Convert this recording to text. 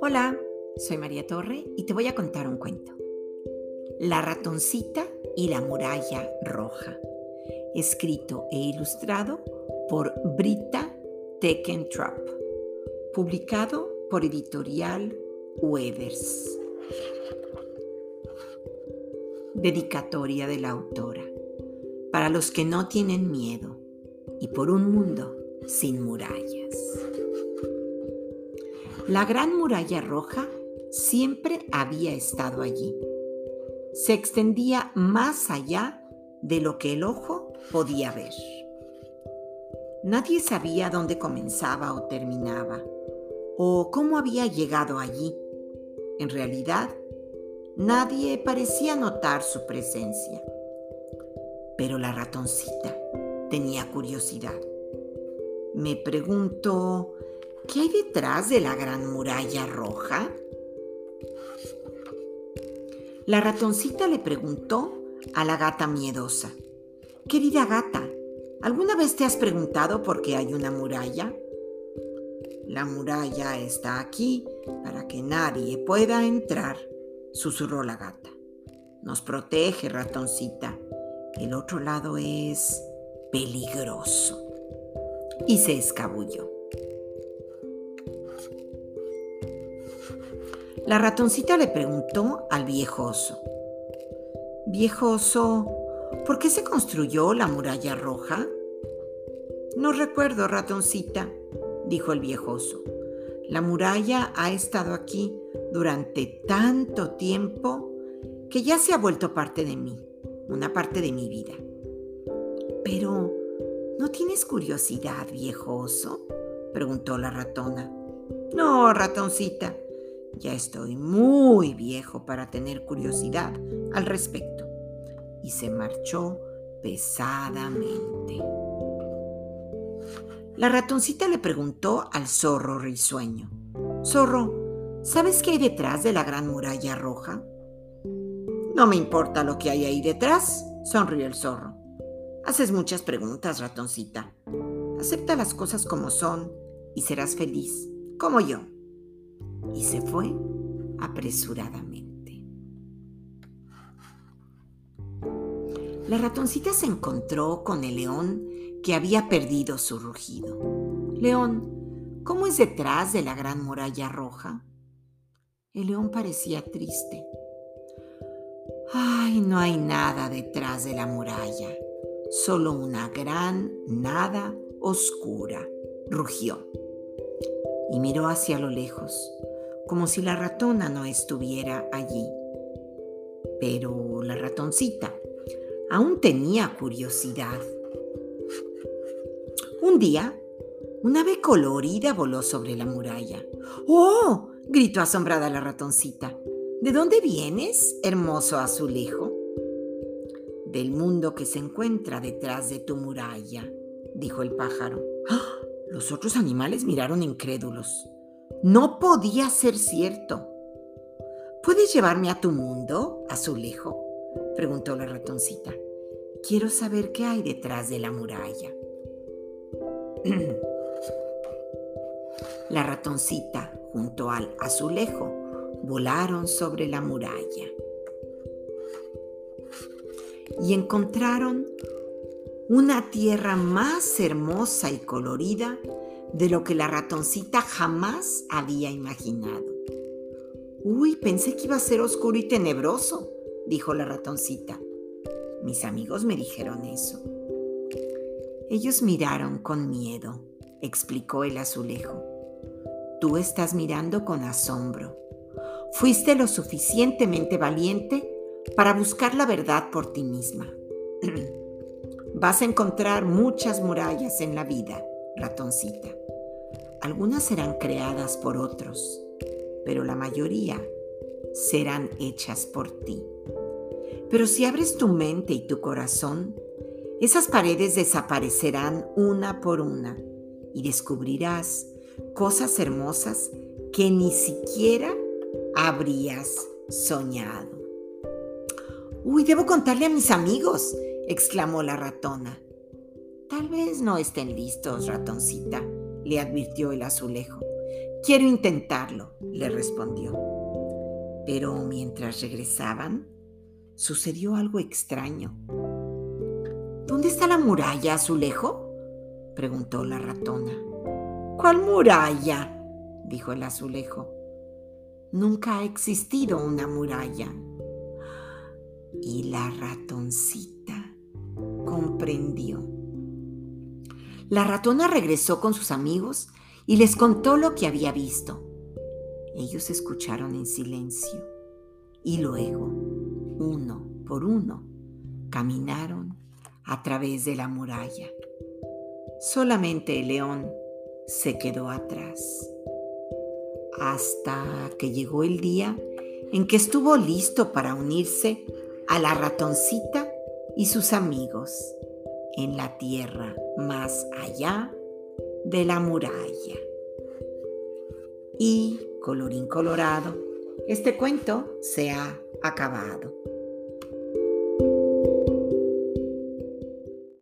Hola, soy María Torre y te voy a contar un cuento. La ratoncita y la muralla roja, escrito e ilustrado por Brita Tekentrop, publicado por Editorial Weathers. Dedicatoria de la autora. Para los que no tienen miedo y por un mundo sin murallas. La gran muralla roja siempre había estado allí. Se extendía más allá de lo que el ojo podía ver. Nadie sabía dónde comenzaba o terminaba, o cómo había llegado allí. En realidad, nadie parecía notar su presencia. Pero la ratoncita tenía curiosidad. Me pregunto, ¿Qué hay detrás de la gran muralla roja? La ratoncita le preguntó a la gata miedosa. Querida gata, ¿alguna vez te has preguntado por qué hay una muralla? La muralla está aquí para que nadie pueda entrar, susurró la gata. Nos protege, ratoncita. El otro lado es peligroso. Y se escabulló. La ratoncita le preguntó al viejo oso. Viejo oso, ¿por qué se construyó la muralla roja? No recuerdo, ratoncita, dijo el viejo oso. La muralla ha estado aquí durante tanto tiempo que ya se ha vuelto parte de mí, una parte de mi vida. Pero, ¿no tienes curiosidad, viejo oso? preguntó la ratona. No, ratoncita, ya estoy muy viejo para tener curiosidad al respecto. Y se marchó pesadamente. La ratoncita le preguntó al zorro risueño. Zorro, ¿sabes qué hay detrás de la gran muralla roja? No me importa lo que hay ahí detrás, sonrió el zorro. Haces muchas preguntas, ratoncita. Acepta las cosas como son y serás feliz, como yo y se fue apresuradamente. La ratoncita se encontró con el león que había perdido su rugido. León, ¿cómo es detrás de la gran muralla roja? El león parecía triste. Ay, no hay nada detrás de la muralla, solo una gran nada oscura, rugió. Y miró hacia lo lejos como si la ratona no estuviera allí. Pero la ratoncita aún tenía curiosidad. Un día, una ave colorida voló sobre la muralla. ¡Oh! gritó asombrada la ratoncita. ¿De dónde vienes, hermoso azulejo? Del mundo que se encuentra detrás de tu muralla, dijo el pájaro. ¡Ah! Los otros animales miraron incrédulos. No podía ser cierto. ¿Puedes llevarme a tu mundo, azulejo? preguntó la ratoncita. Quiero saber qué hay detrás de la muralla. la ratoncita junto al azulejo volaron sobre la muralla y encontraron una tierra más hermosa y colorida de lo que la ratoncita jamás había imaginado. Uy, pensé que iba a ser oscuro y tenebroso, dijo la ratoncita. Mis amigos me dijeron eso. Ellos miraron con miedo, explicó el azulejo. Tú estás mirando con asombro. Fuiste lo suficientemente valiente para buscar la verdad por ti misma. Vas a encontrar muchas murallas en la vida ratoncita. Algunas serán creadas por otros, pero la mayoría serán hechas por ti. Pero si abres tu mente y tu corazón, esas paredes desaparecerán una por una y descubrirás cosas hermosas que ni siquiera habrías soñado. Uy, debo contarle a mis amigos, exclamó la ratona. Tal vez no estén listos, ratoncita, le advirtió el azulejo. Quiero intentarlo, le respondió. Pero mientras regresaban, sucedió algo extraño. ¿Dónde está la muralla, azulejo? preguntó la ratona. ¿Cuál muralla? dijo el azulejo. Nunca ha existido una muralla. Y la ratoncita comprendió. La ratona regresó con sus amigos y les contó lo que había visto. Ellos escucharon en silencio y luego, uno por uno, caminaron a través de la muralla. Solamente el león se quedó atrás hasta que llegó el día en que estuvo listo para unirse a la ratoncita y sus amigos en la tierra más allá de la muralla. Y, colorín colorado, este cuento se ha acabado.